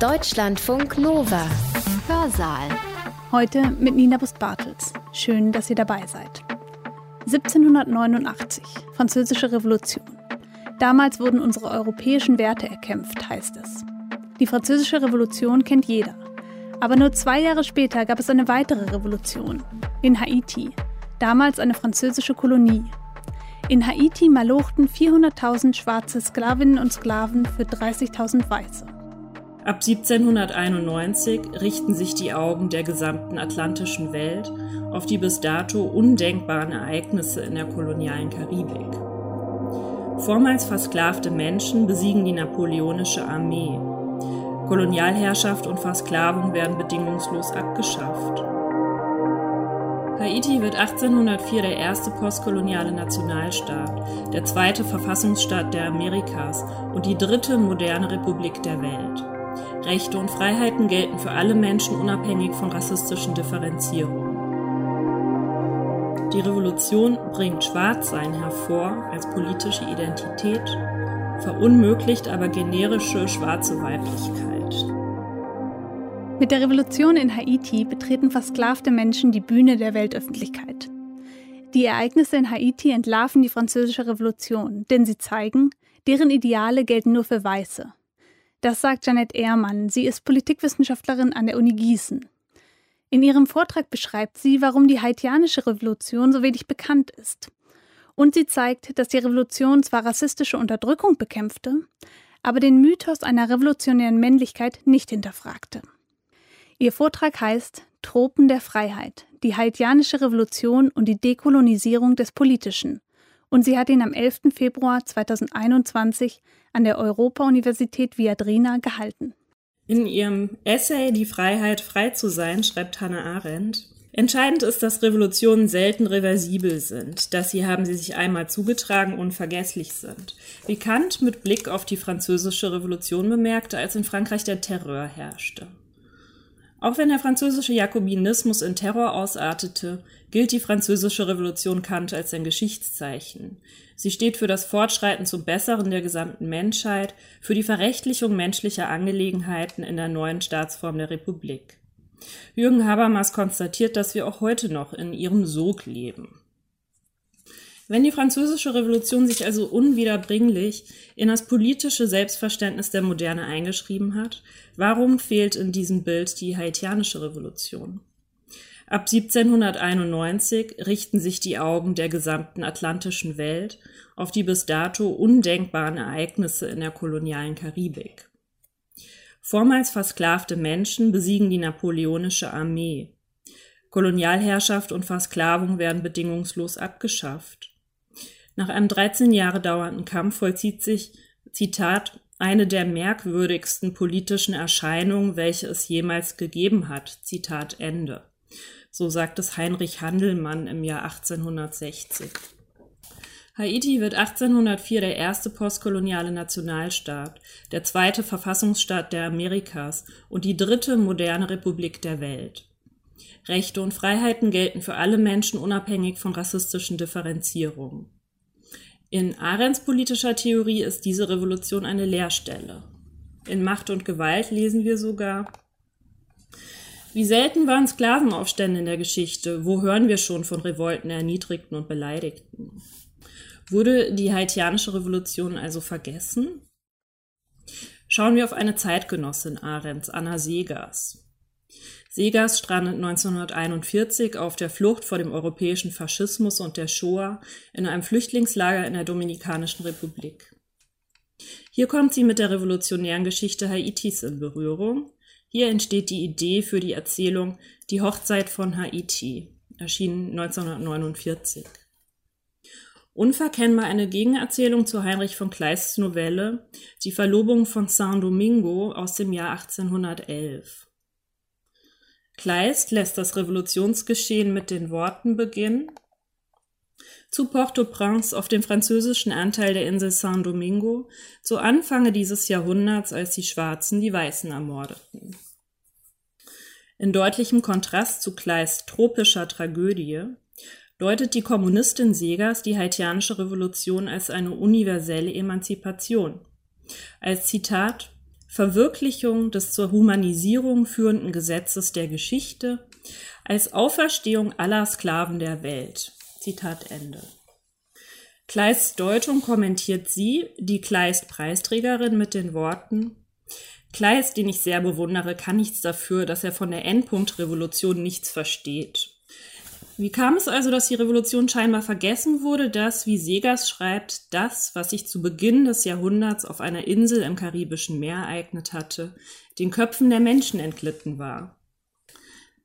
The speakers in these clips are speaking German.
Deutschlandfunk Nova. Hörsaal. Heute mit Nina Bust-Bartels. Schön, dass ihr dabei seid. 1789, Französische Revolution. Damals wurden unsere europäischen Werte erkämpft, heißt es. Die Französische Revolution kennt jeder. Aber nur zwei Jahre später gab es eine weitere Revolution. In Haiti. Damals eine französische Kolonie. In Haiti malochten 400.000 schwarze Sklavinnen und Sklaven für 30.000 Weiße. Ab 1791 richten sich die Augen der gesamten atlantischen Welt auf die bis dato undenkbaren Ereignisse in der kolonialen Karibik. Vormals versklavte Menschen besiegen die napoleonische Armee. Kolonialherrschaft und Versklavung werden bedingungslos abgeschafft. Haiti wird 1804 der erste postkoloniale Nationalstaat, der zweite Verfassungsstaat der Amerikas und die dritte moderne Republik der Welt. Rechte und Freiheiten gelten für alle Menschen unabhängig von rassistischen Differenzierungen. Die Revolution bringt Schwarzsein hervor als politische Identität, verunmöglicht aber generische schwarze Weiblichkeit. Mit der Revolution in Haiti betreten versklavte Menschen die Bühne der Weltöffentlichkeit. Die Ereignisse in Haiti entlarven die französische Revolution, denn sie zeigen, deren Ideale gelten nur für Weiße. Das sagt Janet Ehrmann. Sie ist Politikwissenschaftlerin an der Uni Gießen. In ihrem Vortrag beschreibt sie, warum die haitianische Revolution so wenig bekannt ist. Und sie zeigt, dass die Revolution zwar rassistische Unterdrückung bekämpfte, aber den Mythos einer revolutionären Männlichkeit nicht hinterfragte. Ihr Vortrag heißt Tropen der Freiheit, die haitianische Revolution und die Dekolonisierung des Politischen und sie hat ihn am 11. Februar 2021 an der Europa-Universität Viadrina gehalten. In ihrem Essay Die Freiheit, frei zu sein, schreibt Hannah Arendt, Entscheidend ist, dass Revolutionen selten reversibel sind, dass sie, haben sie sich einmal zugetragen, unvergesslich sind. Wie Kant mit Blick auf die französische Revolution bemerkte, als in Frankreich der Terror herrschte. Auch wenn der französische Jakobinismus in Terror ausartete, gilt die französische Revolution Kant als ein Geschichtszeichen. Sie steht für das Fortschreiten zum Besseren der gesamten Menschheit, für die Verrechtlichung menschlicher Angelegenheiten in der neuen Staatsform der Republik. Jürgen Habermas konstatiert, dass wir auch heute noch in ihrem Sog leben. Wenn die französische Revolution sich also unwiederbringlich in das politische Selbstverständnis der Moderne eingeschrieben hat, warum fehlt in diesem Bild die haitianische Revolution? Ab 1791 richten sich die Augen der gesamten atlantischen Welt auf die bis dato undenkbaren Ereignisse in der kolonialen Karibik. Vormals versklavte Menschen besiegen die napoleonische Armee. Kolonialherrschaft und Versklavung werden bedingungslos abgeschafft. Nach einem 13 Jahre dauernden Kampf vollzieht sich, Zitat, eine der merkwürdigsten politischen Erscheinungen, welche es jemals gegeben hat. Zitat Ende. So sagt es Heinrich Handelmann im Jahr 1860. Haiti wird 1804 der erste postkoloniale Nationalstaat, der zweite Verfassungsstaat der Amerikas und die dritte moderne Republik der Welt. Rechte und Freiheiten gelten für alle Menschen unabhängig von rassistischen Differenzierungen. In Arends politischer Theorie ist diese Revolution eine Leerstelle. In Macht und Gewalt lesen wir sogar, wie selten waren Sklavenaufstände in der Geschichte? Wo hören wir schon von Revolten Erniedrigten und Beleidigten? Wurde die haitianische Revolution also vergessen? Schauen wir auf eine Zeitgenossin Arends, Anna Segers. Segers strandet 1941 auf der Flucht vor dem europäischen Faschismus und der Shoah in einem Flüchtlingslager in der Dominikanischen Republik. Hier kommt sie mit der revolutionären Geschichte Haitis in Berührung. Hier entsteht die Idee für die Erzählung Die Hochzeit von Haiti, erschienen 1949. Unverkennbar eine Gegenerzählung zu Heinrich von Kleists Novelle Die Verlobung von Saint-Domingo aus dem Jahr 1811. Kleist lässt das Revolutionsgeschehen mit den Worten beginnen. Zu Port-au-Prince auf dem französischen Anteil der Insel Saint-Domingo zu Anfange dieses Jahrhunderts, als die Schwarzen die Weißen ermordeten. In deutlichem Kontrast zu Kleists tropischer Tragödie deutet die Kommunistin Segers die haitianische Revolution als eine universelle Emanzipation. Als Zitat Verwirklichung des zur Humanisierung führenden Gesetzes der Geschichte als Auferstehung aller Sklaven der Welt. Zitat Ende. Kleists Deutung kommentiert sie, die Kleist-Preisträgerin, mit den Worten Kleist, den ich sehr bewundere, kann nichts dafür, dass er von der Endpunktrevolution nichts versteht. Wie kam es also, dass die Revolution scheinbar vergessen wurde, dass, wie Segers schreibt, das, was sich zu Beginn des Jahrhunderts auf einer Insel im Karibischen Meer ereignet hatte, den Köpfen der Menschen entglitten war?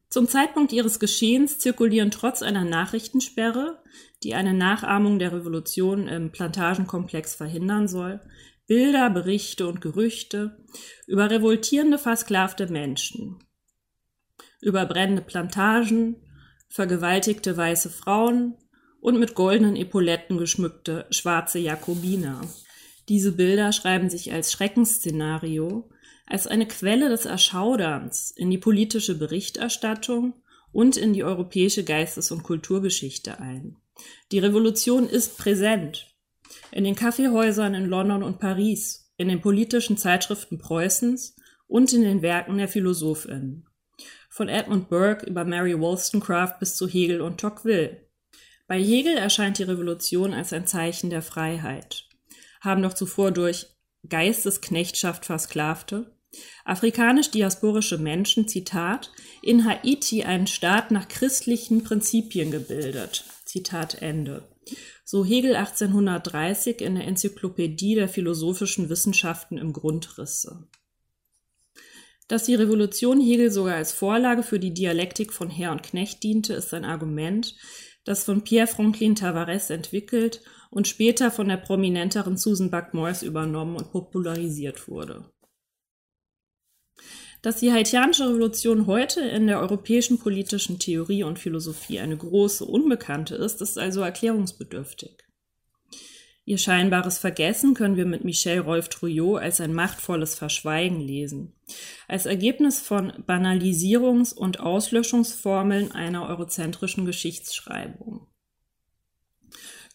Zum Zeitpunkt ihres Geschehens zirkulieren trotz einer Nachrichtensperre, die eine Nachahmung der Revolution im Plantagenkomplex verhindern soll, Bilder, Berichte und Gerüchte über revoltierende, versklavte Menschen, über brennende Plantagen, vergewaltigte weiße Frauen und mit goldenen Epauletten geschmückte schwarze Jakobiner. Diese Bilder schreiben sich als Schreckensszenario, als eine Quelle des Erschauderns in die politische Berichterstattung und in die europäische Geistes- und Kulturgeschichte ein. Die Revolution ist präsent. In den Kaffeehäusern in London und Paris, in den politischen Zeitschriften Preußens und in den Werken der Philosophinnen von Edmund Burke über Mary Wollstonecraft bis zu Hegel und Tocqueville. Bei Hegel erscheint die Revolution als ein Zeichen der Freiheit. Haben doch zuvor durch Geistesknechtschaft Versklavte afrikanisch-diasporische Menschen, Zitat, in Haiti einen Staat nach christlichen Prinzipien gebildet. Zitat Ende. So Hegel 1830 in der Enzyklopädie der philosophischen Wissenschaften im Grundrisse. Dass die Revolution Hegel sogar als Vorlage für die Dialektik von Herr und Knecht diente, ist ein Argument, das von Pierre Franklin Tavares entwickelt und später von der prominenteren Susan Buck-Morss übernommen und popularisiert wurde. Dass die haitianische Revolution heute in der europäischen politischen Theorie und Philosophie eine große Unbekannte ist, ist also erklärungsbedürftig. Ihr scheinbares Vergessen können wir mit Michel Rolf Trouillot als ein machtvolles Verschweigen lesen. Als Ergebnis von Banalisierungs- und Auslöschungsformeln einer eurozentrischen Geschichtsschreibung.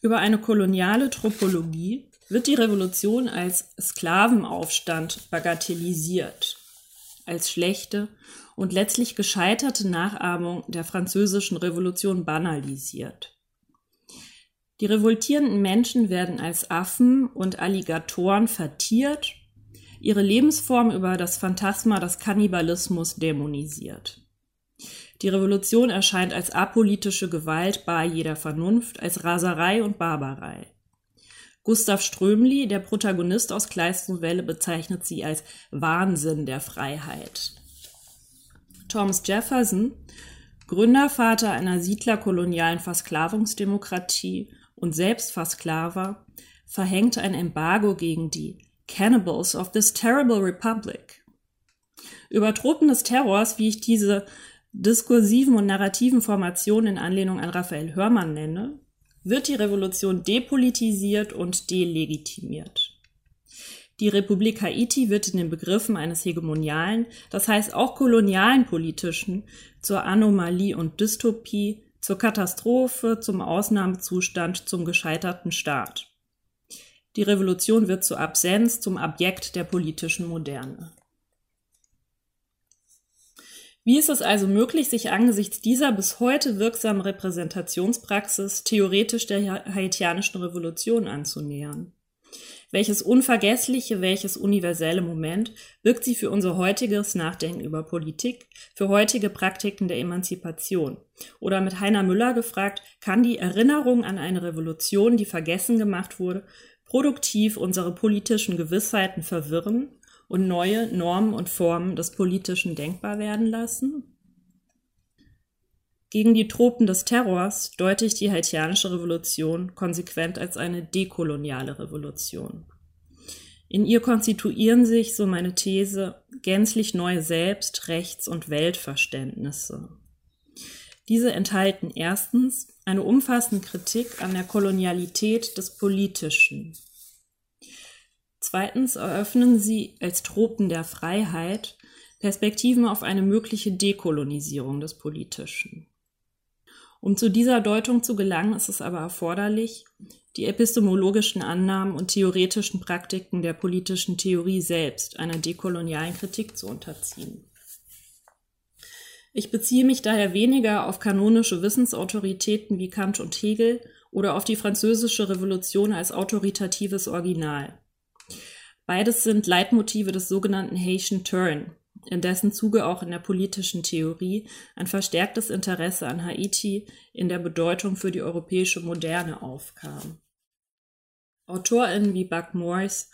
Über eine koloniale Tropologie wird die Revolution als Sklavenaufstand bagatellisiert, als schlechte und letztlich gescheiterte Nachahmung der französischen Revolution banalisiert. Die revoltierenden Menschen werden als Affen und Alligatoren vertiert, ihre Lebensform über das Phantasma des Kannibalismus dämonisiert. Die Revolution erscheint als apolitische Gewalt bar jeder Vernunft, als Raserei und Barbarei. Gustav Strömli, der Protagonist aus Kleists Novelle, bezeichnet sie als Wahnsinn der Freiheit. Thomas Jefferson, Gründervater einer siedlerkolonialen Versklavungsdemokratie und selbst Versklaver, verhängte ein Embargo gegen die Cannibals of this terrible republic. Über Tropen des Terrors, wie ich diese diskursiven und narrativen Formationen in Anlehnung an Raphael Hörmann nenne, wird die Revolution depolitisiert und delegitimiert. Die Republik Haiti wird in den Begriffen eines hegemonialen, das heißt auch kolonialen politischen, zur Anomalie und Dystopie zur Katastrophe, zum Ausnahmezustand, zum gescheiterten Staat. Die Revolution wird zur Absenz, zum Objekt der politischen Moderne. Wie ist es also möglich, sich angesichts dieser bis heute wirksamen Repräsentationspraxis theoretisch der haitianischen Revolution anzunähern? Welches unvergessliche, welches universelle Moment wirkt sie für unser heutiges Nachdenken über Politik, für heutige Praktiken der Emanzipation? Oder mit Heiner Müller gefragt, kann die Erinnerung an eine Revolution, die vergessen gemacht wurde, produktiv unsere politischen Gewissheiten verwirren und neue Normen und Formen des Politischen denkbar werden lassen? Gegen die Tropen des Terrors deute ich die haitianische Revolution konsequent als eine dekoloniale Revolution. In ihr konstituieren sich, so meine These, gänzlich neue Selbst-, Rechts- und Weltverständnisse. Diese enthalten erstens eine umfassende Kritik an der Kolonialität des Politischen. Zweitens eröffnen sie als Tropen der Freiheit Perspektiven auf eine mögliche Dekolonisierung des Politischen. Um zu dieser Deutung zu gelangen, ist es aber erforderlich, die epistemologischen Annahmen und theoretischen Praktiken der politischen Theorie selbst einer dekolonialen Kritik zu unterziehen. Ich beziehe mich daher weniger auf kanonische Wissensautoritäten wie Kant und Hegel oder auf die französische Revolution als autoritatives Original. Beides sind Leitmotive des sogenannten Haitian Turn, in dessen Zuge auch in der politischen Theorie ein verstärktes Interesse an Haiti in der Bedeutung für die europäische Moderne aufkam. AutorInnen wie Buck Morse,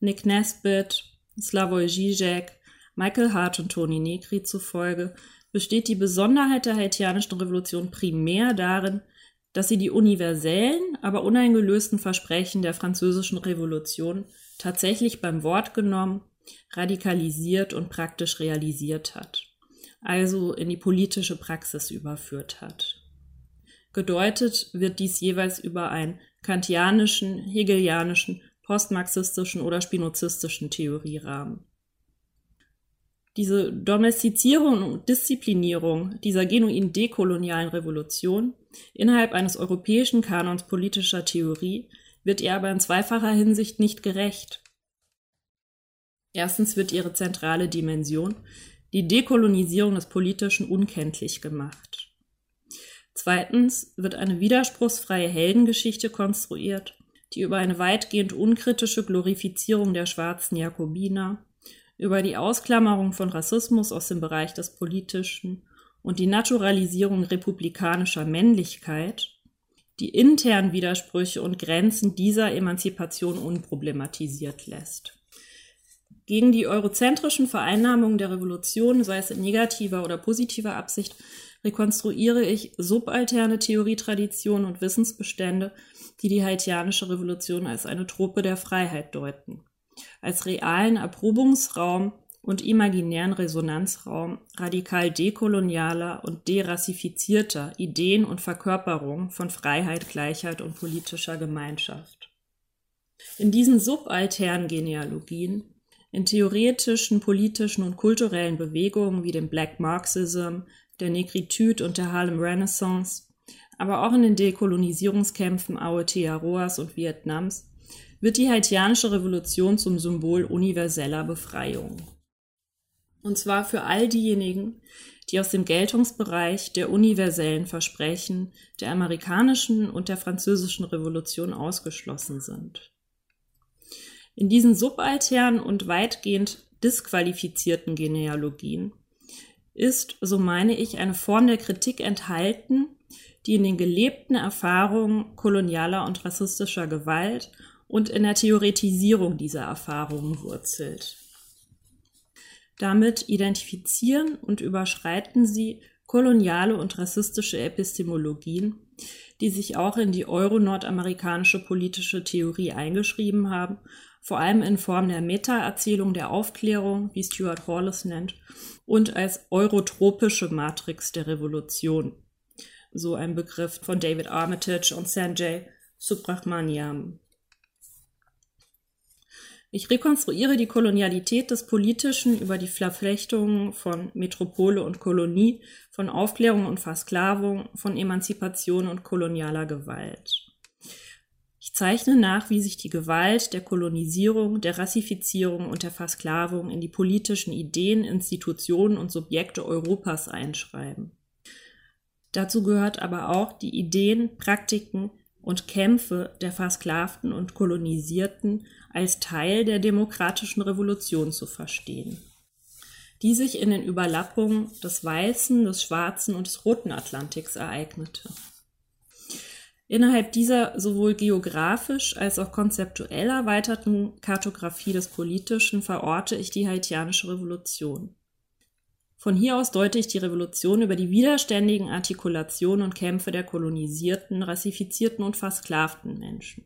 Nick Nesbitt, Slavoj Žižek, Michael Hart und Toni Negri zufolge besteht die Besonderheit der haitianischen Revolution primär darin, dass sie die universellen, aber uneingelösten Versprechen der französischen Revolution tatsächlich beim Wort genommen, radikalisiert und praktisch realisiert hat, also in die politische Praxis überführt hat. Gedeutet wird dies jeweils über einen kantianischen, hegelianischen, postmarxistischen oder spinozistischen Theorierahmen. Diese Domestizierung und Disziplinierung dieser genuin dekolonialen Revolution innerhalb eines europäischen Kanons politischer Theorie wird ihr aber in zweifacher Hinsicht nicht gerecht. Erstens wird ihre zentrale Dimension, die Dekolonisierung des Politischen, unkenntlich gemacht. Zweitens wird eine widerspruchsfreie Heldengeschichte konstruiert, die über eine weitgehend unkritische Glorifizierung der schwarzen Jakobiner, über die Ausklammerung von Rassismus aus dem Bereich des Politischen und die Naturalisierung republikanischer Männlichkeit die internen Widersprüche und Grenzen dieser Emanzipation unproblematisiert lässt. Gegen die eurozentrischen Vereinnahmungen der Revolution, sei es in negativer oder positiver Absicht, rekonstruiere ich subalterne Theorietraditionen und Wissensbestände, die die haitianische Revolution als eine Truppe der Freiheit deuten, als realen Erprobungsraum und imaginären Resonanzraum radikal dekolonialer und derassifizierter Ideen und Verkörperung von Freiheit, Gleichheit und politischer Gemeinschaft. In diesen subalternen Genealogien, in theoretischen, politischen und kulturellen Bewegungen wie dem Black Marxism, der Negritude und der Harlem Renaissance, aber auch in den Dekolonisierungskämpfen Aotearoas und Vietnams, wird die haitianische Revolution zum Symbol universeller Befreiung. Und zwar für all diejenigen, die aus dem Geltungsbereich der universellen Versprechen der amerikanischen und der französischen Revolution ausgeschlossen sind. In diesen subalternen und weitgehend disqualifizierten Genealogien ist, so meine ich, eine Form der Kritik enthalten, die in den gelebten Erfahrungen kolonialer und rassistischer Gewalt und in der Theoretisierung dieser Erfahrungen wurzelt. Damit identifizieren und überschreiten sie koloniale und rassistische Epistemologien, die sich auch in die euro-nordamerikanische politische Theorie eingeschrieben haben, vor allem in Form der Meta-Erzählung der Aufklärung, wie Stuart Hall es nennt, und als eurotropische Matrix der Revolution. So ein Begriff von David Armitage und Sanjay Subrahmanyam. Ich rekonstruiere die Kolonialität des Politischen über die Verflechtungen von Metropole und Kolonie, von Aufklärung und Versklavung, von Emanzipation und kolonialer Gewalt. Ich zeichne nach, wie sich die Gewalt der Kolonisierung, der Rassifizierung und der Versklavung in die politischen Ideen, Institutionen und Subjekte Europas einschreiben. Dazu gehört aber auch die Ideen, Praktiken, und Kämpfe der Versklavten und Kolonisierten als Teil der demokratischen Revolution zu verstehen, die sich in den Überlappungen des weißen, des schwarzen und des roten Atlantiks ereignete. Innerhalb dieser sowohl geografisch als auch konzeptuell erweiterten Kartografie des Politischen verorte ich die haitianische Revolution. Von hier aus deute ich die Revolution über die widerständigen Artikulationen und Kämpfe der kolonisierten, rassifizierten und versklavten Menschen.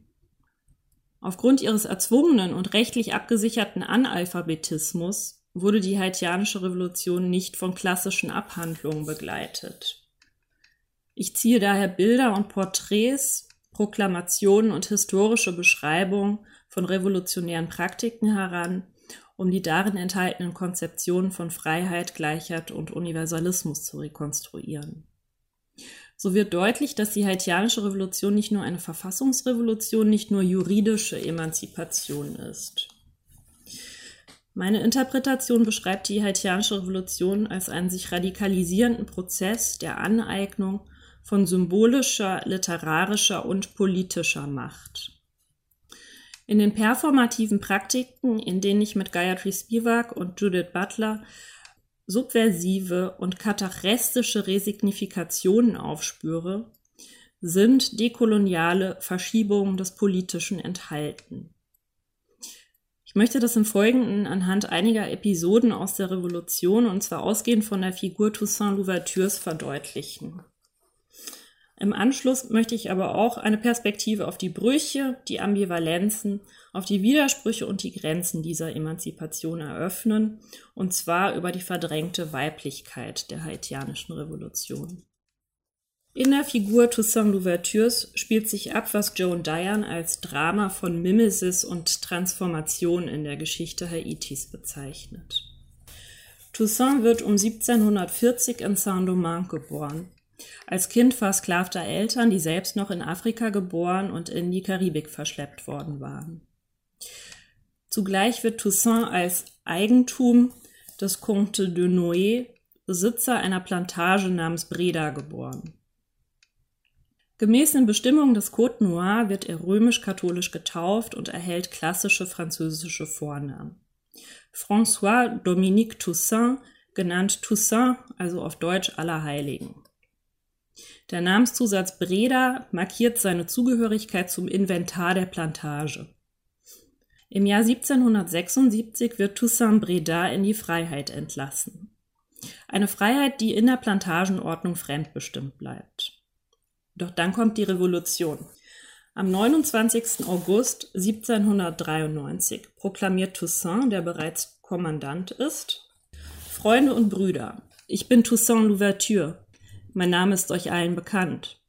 Aufgrund ihres erzwungenen und rechtlich abgesicherten Analphabetismus wurde die haitianische Revolution nicht von klassischen Abhandlungen begleitet. Ich ziehe daher Bilder und Porträts, Proklamationen und historische Beschreibungen von revolutionären Praktiken heran, um die darin enthaltenen Konzeptionen von Freiheit, Gleichheit und Universalismus zu rekonstruieren. so wird deutlich, dass die haitianische Revolution nicht nur eine Verfassungsrevolution, nicht nur juridische Emanzipation ist. Meine Interpretation beschreibt die haitianische Revolution als einen sich radikalisierenden Prozess der Aneignung von symbolischer, literarischer und politischer Macht. In den performativen Praktiken, in denen ich mit Gayatri Spivak und Judith Butler subversive und katachrestische Resignifikationen aufspüre, sind dekoloniale Verschiebungen des Politischen enthalten. Ich möchte das im Folgenden anhand einiger Episoden aus der Revolution, und zwar ausgehend von der Figur Toussaint Louvertures, verdeutlichen. Im Anschluss möchte ich aber auch eine Perspektive auf die Brüche, die Ambivalenzen, auf die Widersprüche und die Grenzen dieser Emanzipation eröffnen, und zwar über die verdrängte Weiblichkeit der haitianischen Revolution. In der Figur Toussaint Louvertures spielt sich ab, was Joan Diane als Drama von Mimesis und Transformation in der Geschichte Haitis bezeichnet. Toussaint wird um 1740 in Saint-Domingue geboren. Als Kind versklavter Eltern, die selbst noch in Afrika geboren und in die Karibik verschleppt worden waren. Zugleich wird Toussaint als Eigentum des Comte de Noé, Besitzer einer Plantage namens Breda, geboren. Gemäß den Bestimmungen des Côte Noir wird er römisch-katholisch getauft und erhält klassische französische Vornamen. François Dominique Toussaint, genannt Toussaint, also auf Deutsch Allerheiligen. Der Namenszusatz Breda markiert seine Zugehörigkeit zum Inventar der Plantage. Im Jahr 1776 wird Toussaint Breda in die Freiheit entlassen. Eine Freiheit, die in der Plantagenordnung fremdbestimmt bleibt. Doch dann kommt die Revolution. Am 29. August 1793 proklamiert Toussaint, der bereits Kommandant ist, Freunde und Brüder, ich bin Toussaint Louverture, mein Name ist euch allen bekannt.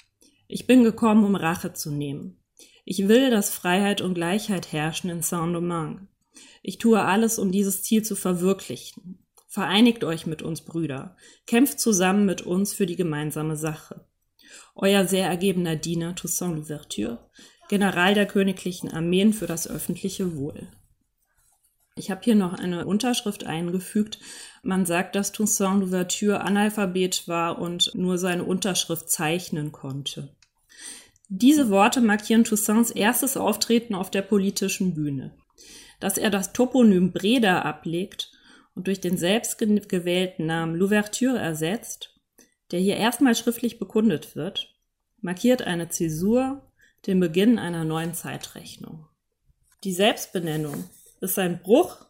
Ich bin gekommen, um Rache zu nehmen. Ich will, dass Freiheit und Gleichheit herrschen in Saint-Domingue. Ich tue alles, um dieses Ziel zu verwirklichen. Vereinigt euch mit uns, Brüder. Kämpft zusammen mit uns für die gemeinsame Sache. Euer sehr ergebener Diener Toussaint Louverture, General der königlichen Armeen für das öffentliche Wohl. Ich habe hier noch eine Unterschrift eingefügt. Man sagt, dass Toussaint Louverture Analphabet war und nur seine Unterschrift zeichnen konnte. Diese Worte markieren Toussaints erstes Auftreten auf der politischen Bühne. Dass er das Toponym Breda ablegt und durch den selbstgewählten Namen Louverture ersetzt, der hier erstmal schriftlich bekundet wird, markiert eine Zäsur, den Beginn einer neuen Zeitrechnung. Die Selbstbenennung ist ein Bruch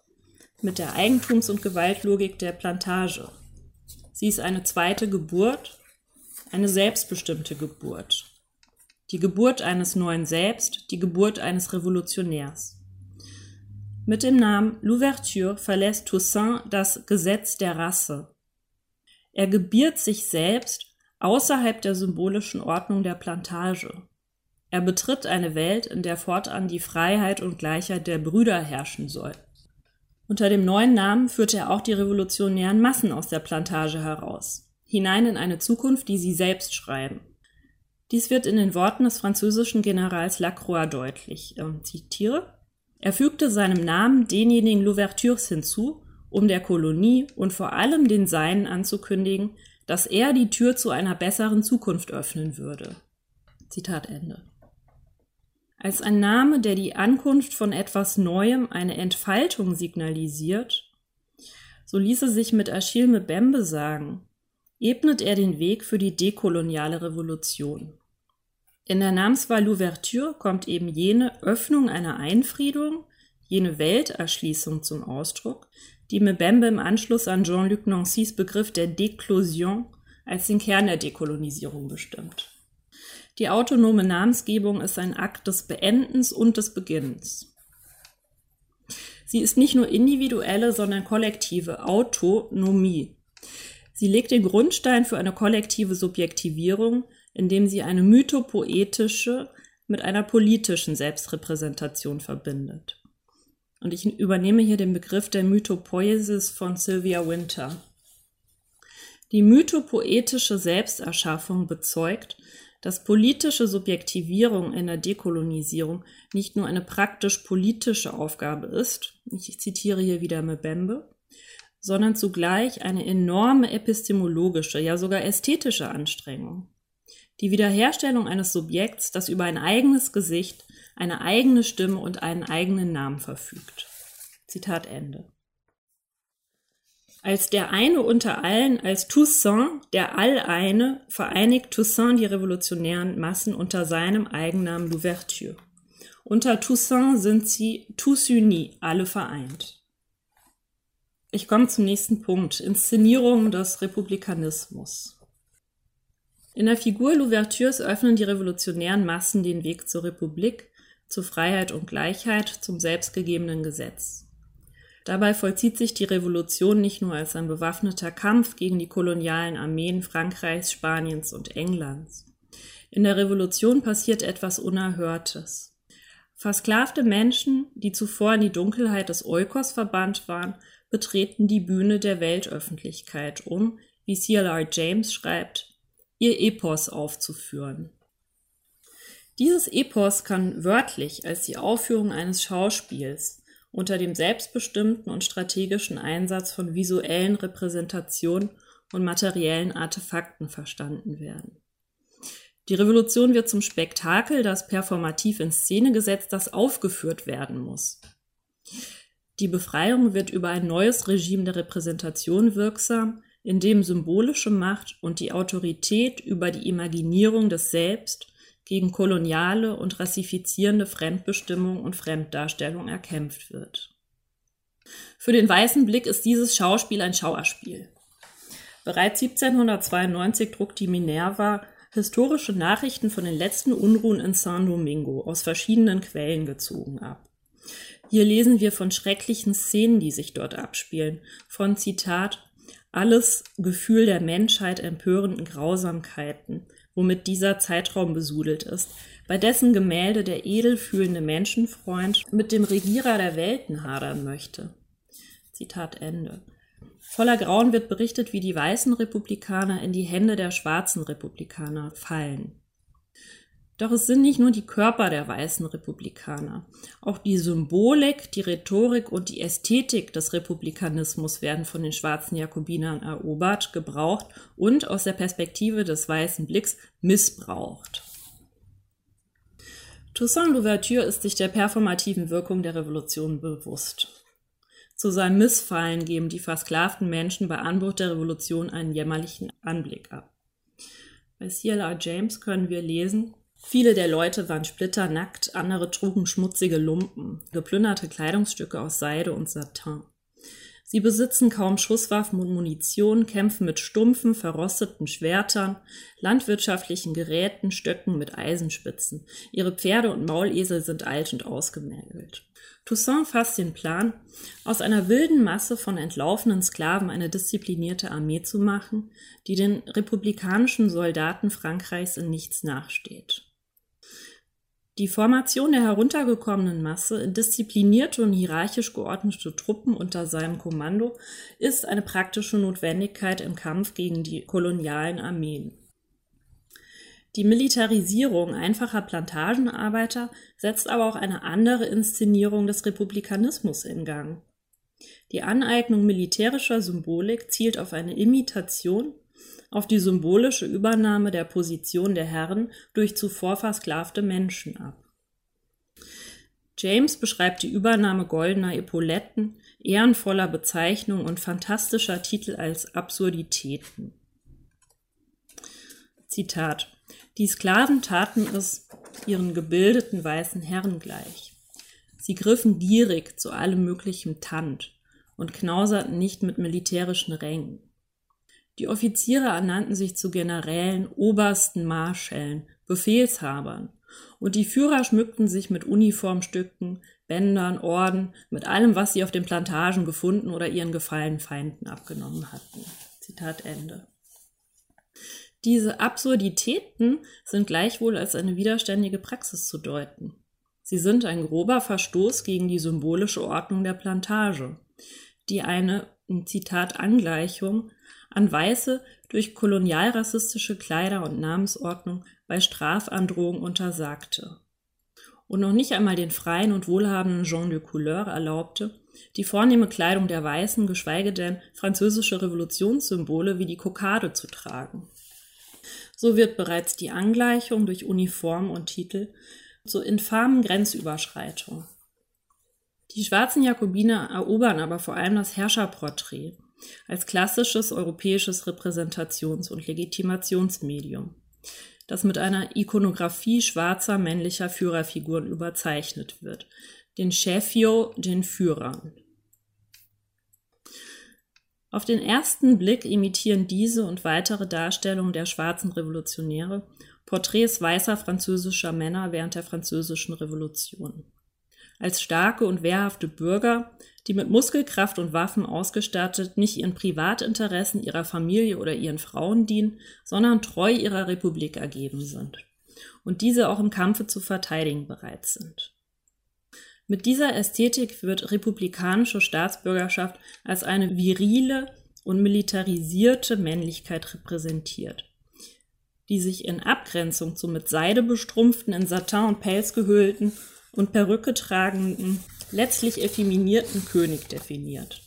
mit der Eigentums- und Gewaltlogik der Plantage. Sie ist eine zweite Geburt, eine selbstbestimmte Geburt. Die Geburt eines neuen Selbst, die Geburt eines Revolutionärs. Mit dem Namen L'Ouverture verlässt Toussaint das Gesetz der Rasse. Er gebiert sich selbst außerhalb der symbolischen Ordnung der Plantage. Er betritt eine Welt, in der fortan die Freiheit und Gleichheit der Brüder herrschen soll. Unter dem neuen Namen führte er auch die revolutionären Massen aus der Plantage heraus, hinein in eine Zukunft, die sie selbst schreiben. Dies wird in den Worten des französischen Generals Lacroix deutlich. Ich zitiere. Er fügte seinem Namen denjenigen Louvertures hinzu, um der Kolonie und vor allem den Seinen anzukündigen, dass er die Tür zu einer besseren Zukunft öffnen würde. Zitat Ende als ein Name, der die Ankunft von etwas Neuem, eine Entfaltung signalisiert, so ließe sich mit Achille Mbembe sagen, ebnet er den Weg für die dekoloniale Revolution. In der Namenswahl Louverture kommt eben jene Öffnung einer Einfriedung, jene Welterschließung zum Ausdruck, die Mbembe im Anschluss an Jean-Luc Nancys Begriff der Deklosion als den Kern der Dekolonisierung bestimmt. Die autonome Namensgebung ist ein Akt des Beendens und des Beginnens. Sie ist nicht nur individuelle, sondern kollektive Autonomie. Sie legt den Grundstein für eine kollektive Subjektivierung, indem sie eine mythopoetische mit einer politischen Selbstrepräsentation verbindet. Und ich übernehme hier den Begriff der Mythopoiesis von Sylvia Winter. Die mythopoetische Selbsterschaffung bezeugt, dass politische Subjektivierung in der Dekolonisierung nicht nur eine praktisch politische Aufgabe ist, ich zitiere hier wieder Mbembe, sondern zugleich eine enorme epistemologische, ja sogar ästhetische Anstrengung. Die Wiederherstellung eines Subjekts, das über ein eigenes Gesicht, eine eigene Stimme und einen eigenen Namen verfügt. Zitat Ende. Als der eine unter allen, als Toussaint, der Alleine, vereinigt Toussaint die revolutionären Massen unter seinem Eigennamen Louverture. Unter Toussaint sind sie tous unis, alle vereint. Ich komme zum nächsten Punkt. Inszenierung des Republikanismus. In der Figur Louvertures öffnen die revolutionären Massen den Weg zur Republik, zu Freiheit und Gleichheit, zum selbstgegebenen Gesetz. Dabei vollzieht sich die Revolution nicht nur als ein bewaffneter Kampf gegen die kolonialen Armeen Frankreichs, Spaniens und Englands. In der Revolution passiert etwas Unerhörtes. Versklavte Menschen, die zuvor in die Dunkelheit des Eukos verbannt waren, betreten die Bühne der Weltöffentlichkeit, um, wie CLR James schreibt, ihr Epos aufzuführen. Dieses Epos kann wörtlich als die Aufführung eines Schauspiels unter dem selbstbestimmten und strategischen Einsatz von visuellen Repräsentationen und materiellen Artefakten verstanden werden. Die Revolution wird zum Spektakel, das performativ in Szene gesetzt, das aufgeführt werden muss. Die Befreiung wird über ein neues Regime der Repräsentation wirksam, in dem symbolische Macht und die Autorität über die Imaginierung des Selbst gegen koloniale und rassifizierende Fremdbestimmung und Fremddarstellung erkämpft wird. Für den weißen Blick ist dieses Schauspiel ein Schauerspiel. Bereits 1792 druckt die Minerva historische Nachrichten von den letzten Unruhen in San Domingo aus verschiedenen Quellen gezogen ab. Hier lesen wir von schrecklichen Szenen, die sich dort abspielen, von Zitat alles Gefühl der Menschheit empörenden Grausamkeiten, womit dieser Zeitraum besudelt ist, bei dessen Gemälde der edelfühlende Menschenfreund mit dem Regierer der Welten hadern möchte. Zitat Ende. Voller Grauen wird berichtet, wie die weißen Republikaner in die Hände der schwarzen Republikaner fallen. Doch es sind nicht nur die Körper der weißen Republikaner. Auch die Symbolik, die Rhetorik und die Ästhetik des Republikanismus werden von den schwarzen Jakobinern erobert, gebraucht und aus der Perspektive des weißen Blicks missbraucht. Toussaint Louverture ist sich der performativen Wirkung der Revolution bewusst. Zu seinem Missfallen geben die versklavten Menschen bei Anbruch der Revolution einen jämmerlichen Anblick ab. Bei C.L.R. James können wir lesen, Viele der Leute waren splitternackt, andere trugen schmutzige Lumpen, geplünderte Kleidungsstücke aus Seide und Satin. Sie besitzen kaum Schusswaffen und Munition, kämpfen mit stumpfen, verrosteten Schwertern, landwirtschaftlichen Geräten, Stöcken mit Eisenspitzen. Ihre Pferde und Maulesel sind alt und ausgemergelt. Toussaint fasst den Plan, aus einer wilden Masse von entlaufenen Sklaven eine disziplinierte Armee zu machen, die den republikanischen Soldaten Frankreichs in nichts nachsteht. Die Formation der heruntergekommenen Masse in disziplinierte und hierarchisch geordnete Truppen unter seinem Kommando ist eine praktische Notwendigkeit im Kampf gegen die kolonialen Armeen. Die Militarisierung einfacher Plantagenarbeiter setzt aber auch eine andere Inszenierung des Republikanismus in Gang. Die Aneignung militärischer Symbolik zielt auf eine Imitation auf die symbolische Übernahme der Position der Herren durch zuvor versklavte Menschen ab. James beschreibt die Übernahme goldener Epauletten, ehrenvoller Bezeichnungen und fantastischer Titel als Absurditäten. Zitat Die Sklaven taten es ihren gebildeten weißen Herren gleich. Sie griffen gierig zu allem möglichen Tand und knauserten nicht mit militärischen Rängen. Die Offiziere ernannten sich zu Generälen, Obersten, Marschällen, Befehlshabern, und die Führer schmückten sich mit Uniformstücken, Bändern, Orden, mit allem, was sie auf den Plantagen gefunden oder ihren gefallenen Feinden abgenommen hatten. Zitat Ende. Diese Absurditäten sind gleichwohl als eine widerständige Praxis zu deuten. Sie sind ein grober Verstoß gegen die symbolische Ordnung der Plantage, die eine, Zitat, Angleichung an Weiße durch kolonialrassistische Kleider und Namensordnung bei Strafandrohung untersagte und noch nicht einmal den freien und wohlhabenden Jean de Couleur erlaubte, die vornehme Kleidung der Weißen, geschweige denn französische Revolutionssymbole wie die Kokade zu tragen. So wird bereits die Angleichung durch Uniform und Titel zur infamen Grenzüberschreitung. Die schwarzen Jakobiner erobern aber vor allem das Herrscherporträt als klassisches europäisches Repräsentations- und Legitimationsmedium das mit einer Ikonografie schwarzer männlicher Führerfiguren überzeichnet wird, den Schäfio, den Führern. Auf den ersten Blick imitieren diese und weitere Darstellungen der schwarzen Revolutionäre Porträts weißer französischer Männer während der französischen Revolution. Als starke und wehrhafte Bürger die mit Muskelkraft und Waffen ausgestattet nicht ihren Privatinteressen ihrer Familie oder ihren Frauen dienen, sondern treu ihrer Republik ergeben sind und diese auch im Kampfe zu verteidigen bereit sind. Mit dieser Ästhetik wird republikanische Staatsbürgerschaft als eine virile und militarisierte Männlichkeit repräsentiert, die sich in Abgrenzung zu mit Seide bestrumpften, in Satin und Pelz gehüllten und Perücke tragenden letztlich effeminierten König definiert.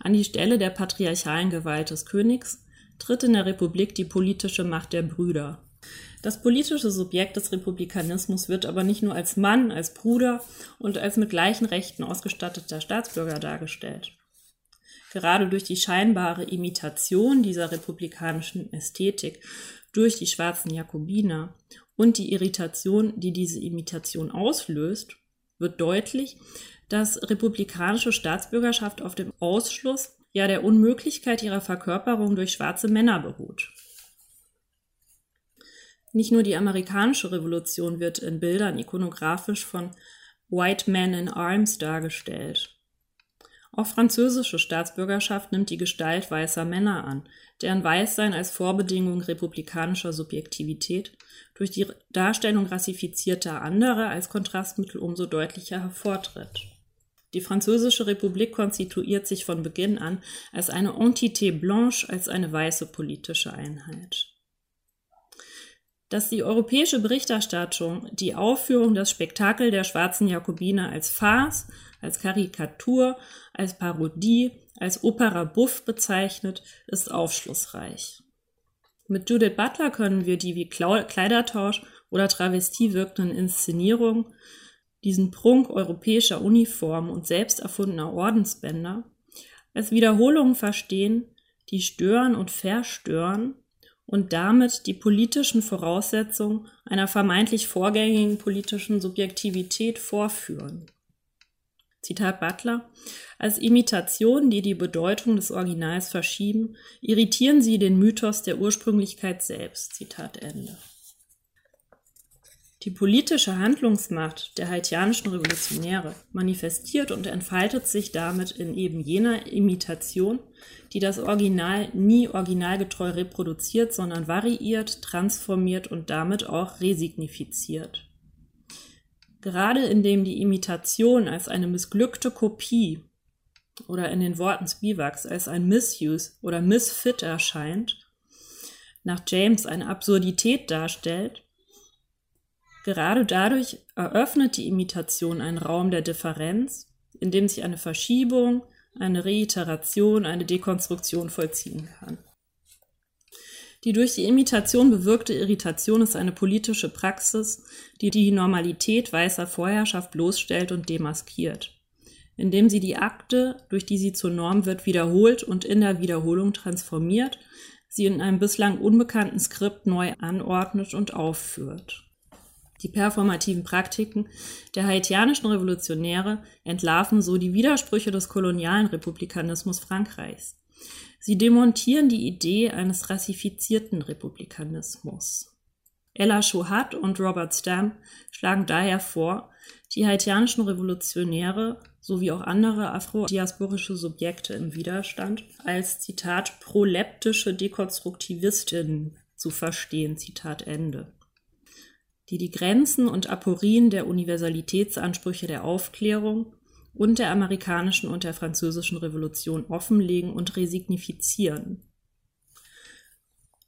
An die Stelle der patriarchalen Gewalt des Königs tritt in der Republik die politische Macht der Brüder. Das politische Subjekt des Republikanismus wird aber nicht nur als Mann, als Bruder und als mit gleichen Rechten ausgestatteter Staatsbürger dargestellt. Gerade durch die scheinbare Imitation dieser republikanischen Ästhetik durch die schwarzen Jakobiner und die Irritation, die diese Imitation auslöst, wird deutlich, dass republikanische Staatsbürgerschaft auf dem Ausschluss, ja der Unmöglichkeit ihrer Verkörperung durch schwarze Männer beruht. Nicht nur die amerikanische Revolution wird in Bildern ikonografisch von White Men in Arms dargestellt. Auch französische Staatsbürgerschaft nimmt die Gestalt weißer Männer an, deren Weißsein als Vorbedingung republikanischer Subjektivität durch die Darstellung rassifizierter anderer als Kontrastmittel umso deutlicher hervortritt. Die Französische Republik konstituiert sich von Beginn an als eine Entité blanche, als eine weiße politische Einheit. Dass die europäische Berichterstattung die Aufführung des Spektakel der schwarzen Jakobiner als Farce, als Karikatur, als Parodie, als Opera Buff bezeichnet, ist aufschlussreich. Mit Judith Butler können wir die wie Kleidertausch oder Travestie wirkenden Inszenierungen, diesen Prunk europäischer Uniformen und selbst erfundener Ordensbänder, als Wiederholungen verstehen, die stören und verstören und damit die politischen Voraussetzungen einer vermeintlich vorgängigen politischen Subjektivität vorführen. Zitat Butler, als Imitationen, die die Bedeutung des Originals verschieben, irritieren sie den Mythos der Ursprünglichkeit selbst. Zitat Ende. Die politische Handlungsmacht der haitianischen Revolutionäre manifestiert und entfaltet sich damit in eben jener Imitation, die das Original nie originalgetreu reproduziert, sondern variiert, transformiert und damit auch resignifiziert. Gerade indem die Imitation als eine missglückte Kopie oder in den Worten Spivaks als ein Misuse oder Misfit erscheint, nach James eine Absurdität darstellt, gerade dadurch eröffnet die Imitation einen Raum der Differenz, in dem sich eine Verschiebung, eine Reiteration, eine Dekonstruktion vollziehen kann. Die durch die Imitation bewirkte Irritation ist eine politische Praxis, die die Normalität weißer Vorherrschaft bloßstellt und demaskiert, indem sie die Akte, durch die sie zur Norm wird, wiederholt und in der Wiederholung transformiert, sie in einem bislang unbekannten Skript neu anordnet und aufführt. Die performativen Praktiken der haitianischen Revolutionäre entlarven so die Widersprüche des kolonialen Republikanismus Frankreichs. Sie demontieren die Idee eines rassifizierten Republikanismus. Ella Chouhat und Robert Stamp schlagen daher vor, die haitianischen Revolutionäre sowie auch andere afrodiasporische Subjekte im Widerstand als Zitat proleptische Dekonstruktivistinnen zu verstehen, Zitat Ende, die die Grenzen und Aporien der Universalitätsansprüche der Aufklärung und der amerikanischen und der französischen Revolution offenlegen und resignifizieren.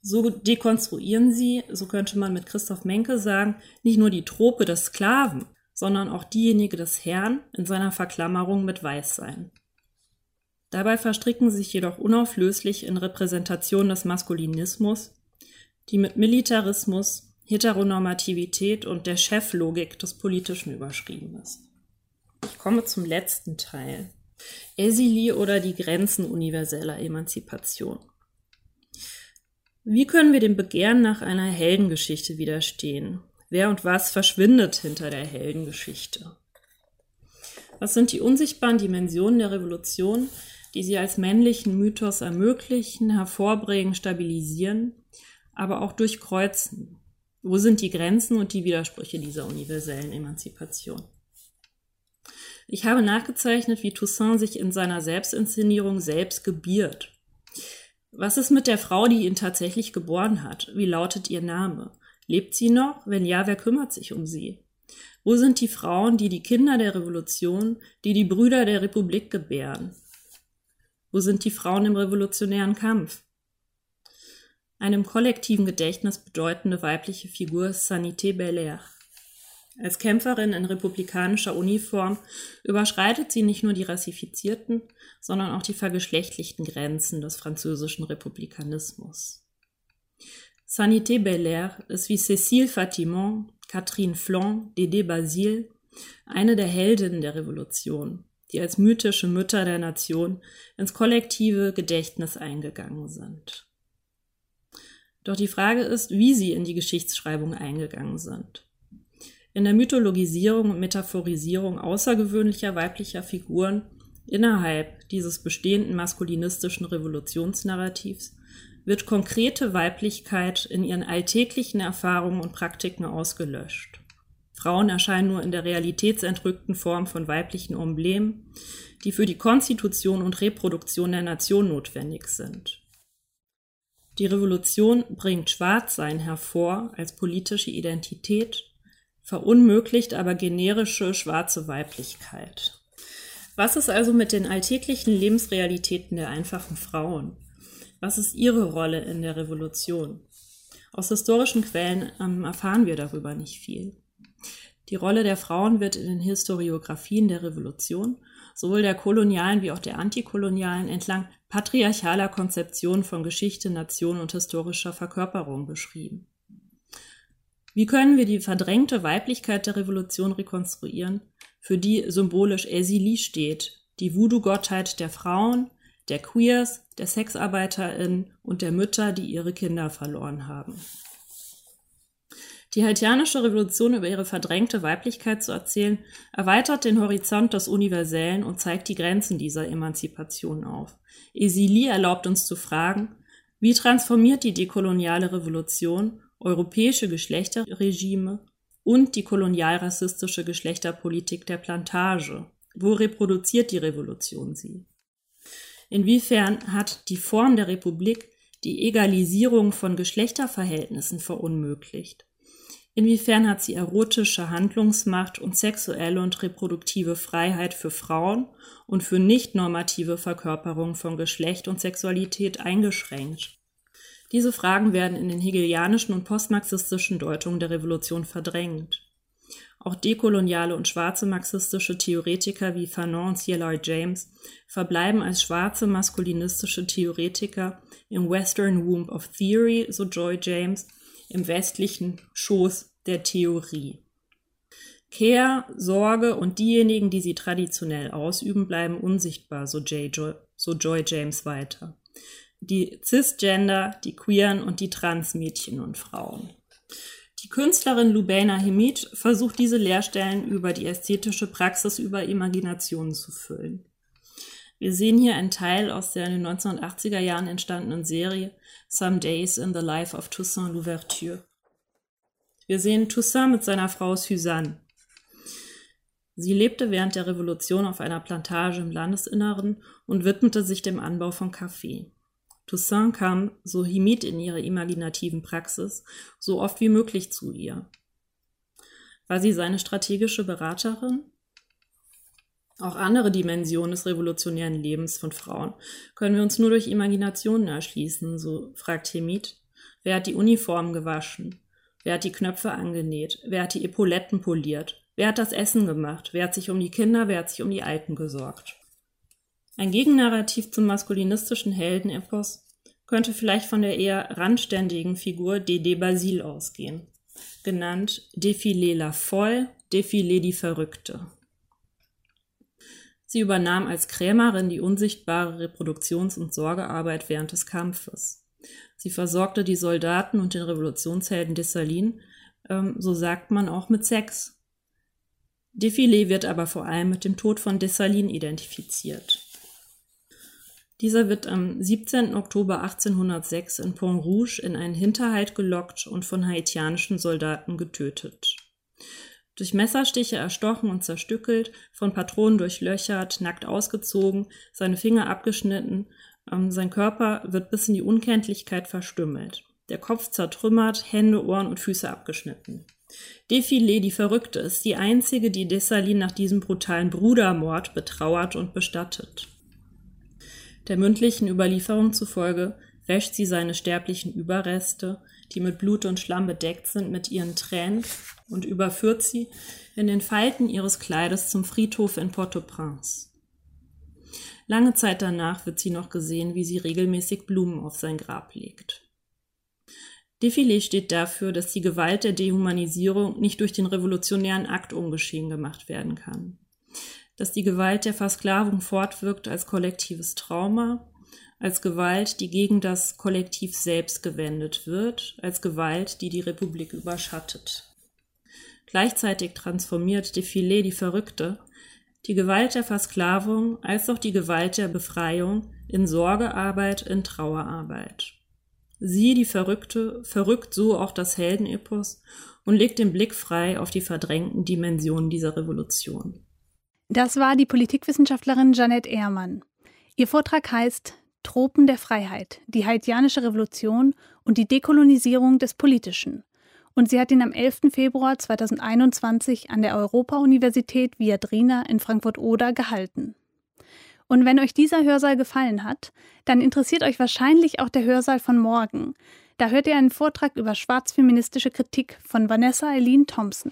So dekonstruieren sie, so könnte man mit Christoph Menke sagen, nicht nur die Trope des Sklaven, sondern auch diejenige des Herrn in seiner Verklammerung mit Weißsein. Dabei verstricken sich jedoch unauflöslich in Repräsentation des Maskulinismus, die mit Militarismus, Heteronormativität und der Cheflogik des Politischen überschrieben ist. Ich komme zum letzten Teil. Esili oder die Grenzen universeller Emanzipation. Wie können wir dem Begehren nach einer Heldengeschichte widerstehen? Wer und was verschwindet hinter der Heldengeschichte? Was sind die unsichtbaren Dimensionen der Revolution, die sie als männlichen Mythos ermöglichen, hervorbringen, stabilisieren, aber auch durchkreuzen? Wo sind die Grenzen und die Widersprüche dieser universellen Emanzipation? Ich habe nachgezeichnet, wie Toussaint sich in seiner Selbstinszenierung selbst gebiert. Was ist mit der Frau, die ihn tatsächlich geboren hat? Wie lautet ihr Name? Lebt sie noch? Wenn ja, wer kümmert sich um sie? Wo sind die Frauen, die die Kinder der Revolution, die die Brüder der Republik gebären? Wo sind die Frauen im revolutionären Kampf? Einem kollektiven Gedächtnis bedeutende weibliche Figur Sanité Belair. Als Kämpferin in republikanischer Uniform überschreitet sie nicht nur die rassifizierten, sondern auch die vergeschlechtlichten Grenzen des französischen Republikanismus. Sanité Belair ist wie Cécile Fatimont, Catherine Flon, Dédé Basile eine der Heldinnen der Revolution, die als mythische Mütter der Nation ins kollektive Gedächtnis eingegangen sind. Doch die Frage ist, wie sie in die Geschichtsschreibung eingegangen sind. In der Mythologisierung und Metaphorisierung außergewöhnlicher weiblicher Figuren innerhalb dieses bestehenden maskulinistischen Revolutionsnarrativs wird konkrete Weiblichkeit in ihren alltäglichen Erfahrungen und Praktiken ausgelöscht. Frauen erscheinen nur in der realitätsentrückten Form von weiblichen Emblemen, die für die Konstitution und Reproduktion der Nation notwendig sind. Die Revolution bringt Schwarzsein hervor als politische Identität verunmöglicht aber generische schwarze Weiblichkeit. Was ist also mit den alltäglichen Lebensrealitäten der einfachen Frauen? Was ist ihre Rolle in der Revolution? Aus historischen Quellen ähm, erfahren wir darüber nicht viel. Die Rolle der Frauen wird in den Historiographien der Revolution, sowohl der kolonialen wie auch der antikolonialen, entlang patriarchaler Konzeptionen von Geschichte, Nation und historischer Verkörperung beschrieben. Wie können wir die verdrängte Weiblichkeit der Revolution rekonstruieren, für die symbolisch Esili steht, die Voodoo-Gottheit der Frauen, der Queers, der SexarbeiterInnen und der Mütter, die ihre Kinder verloren haben? Die haitianische Revolution über ihre verdrängte Weiblichkeit zu erzählen, erweitert den Horizont des Universellen und zeigt die Grenzen dieser Emanzipation auf. Esili erlaubt uns zu fragen, wie transformiert die dekoloniale Revolution europäische Geschlechterregime und die kolonialrassistische Geschlechterpolitik der Plantage. Wo reproduziert die Revolution sie? Inwiefern hat die Form der Republik die Egalisierung von Geschlechterverhältnissen verunmöglicht? Inwiefern hat sie erotische Handlungsmacht und sexuelle und reproduktive Freiheit für Frauen und für nicht normative Verkörperung von Geschlecht und Sexualität eingeschränkt? Diese Fragen werden in den hegelianischen und postmarxistischen Deutungen der Revolution verdrängt. Auch dekoloniale und schwarze marxistische Theoretiker wie Fanon und C.L.R. James verbleiben als schwarze maskulinistische Theoretiker im Western Womb of Theory, so Joy James, im westlichen Schoß der Theorie. Care, Sorge und diejenigen, die sie traditionell ausüben, bleiben unsichtbar, so, J. so Joy James weiter die Cisgender, die Queeren und die Transmädchen und Frauen. Die Künstlerin Lubaina Hemid versucht diese Leerstellen über die ästhetische Praxis über Imaginationen zu füllen. Wir sehen hier einen Teil aus der in den 1980er Jahren entstandenen Serie Some Days in the Life of Toussaint Louverture. Wir sehen Toussaint mit seiner Frau Suzanne. Sie lebte während der Revolution auf einer Plantage im Landesinneren und widmete sich dem Anbau von Kaffee. Toussaint kam, so Himid in ihrer imaginativen Praxis, so oft wie möglich zu ihr. War sie seine strategische Beraterin? Auch andere Dimensionen des revolutionären Lebens von Frauen können wir uns nur durch Imaginationen erschließen, so fragt Hemid. Wer hat die Uniform gewaschen? Wer hat die Knöpfe angenäht? Wer hat die Epauletten poliert? Wer hat das Essen gemacht? Wer hat sich um die Kinder, wer hat sich um die Alten gesorgt? Ein Gegennarrativ zum maskulinistischen Heldenepos könnte vielleicht von der eher randständigen Figur Dede Basil ausgehen, genannt Défilé la Folle, Défilé die Verrückte. Sie übernahm als Krämerin die unsichtbare Reproduktions- und Sorgearbeit während des Kampfes. Sie versorgte die Soldaten und den Revolutionshelden Dessalines, ähm, so sagt man auch mit Sex. Defilé wird aber vor allem mit dem Tod von Dessalines identifiziert. Dieser wird am 17. Oktober 1806 in Pont Rouge in einen Hinterhalt gelockt und von haitianischen Soldaten getötet. Durch Messerstiche erstochen und zerstückelt, von Patronen durchlöchert, nackt ausgezogen, seine Finger abgeschnitten ähm, sein Körper wird bis in die Unkenntlichkeit verstümmelt. Der Kopf zertrümmert, Hände, Ohren und Füße abgeschnitten. Defilé, die Verrückte, ist die einzige, die Dessalines nach diesem brutalen Brudermord betrauert und bestattet. Der mündlichen Überlieferung zufolge wäscht sie seine sterblichen Überreste, die mit Blut und Schlamm bedeckt sind, mit ihren Tränen und überführt sie in den Falten ihres Kleides zum Friedhof in Port-au-Prince. Lange Zeit danach wird sie noch gesehen, wie sie regelmäßig Blumen auf sein Grab legt. Defilé steht dafür, dass die Gewalt der Dehumanisierung nicht durch den revolutionären Akt ungeschehen gemacht werden kann. Dass die Gewalt der Versklavung fortwirkt als kollektives Trauma, als Gewalt, die gegen das Kollektiv selbst gewendet wird, als Gewalt, die die Republik überschattet. Gleichzeitig transformiert Defilé die Verrückte die Gewalt der Versklavung als auch die Gewalt der Befreiung in Sorgearbeit, in Trauerarbeit. Sie, die Verrückte, verrückt so auch das Heldenepos und legt den Blick frei auf die verdrängten Dimensionen dieser Revolution. Das war die Politikwissenschaftlerin Janette Ehrmann. Ihr Vortrag heißt Tropen der Freiheit, die haitianische Revolution und die Dekolonisierung des Politischen und sie hat ihn am 11. Februar 2021 an der Europa-Universität Viadrina in Frankfurt-Oder gehalten. Und wenn euch dieser Hörsaal gefallen hat, dann interessiert euch wahrscheinlich auch der Hörsaal von morgen. Da hört ihr einen Vortrag über schwarzfeministische Kritik von Vanessa Eileen Thompson.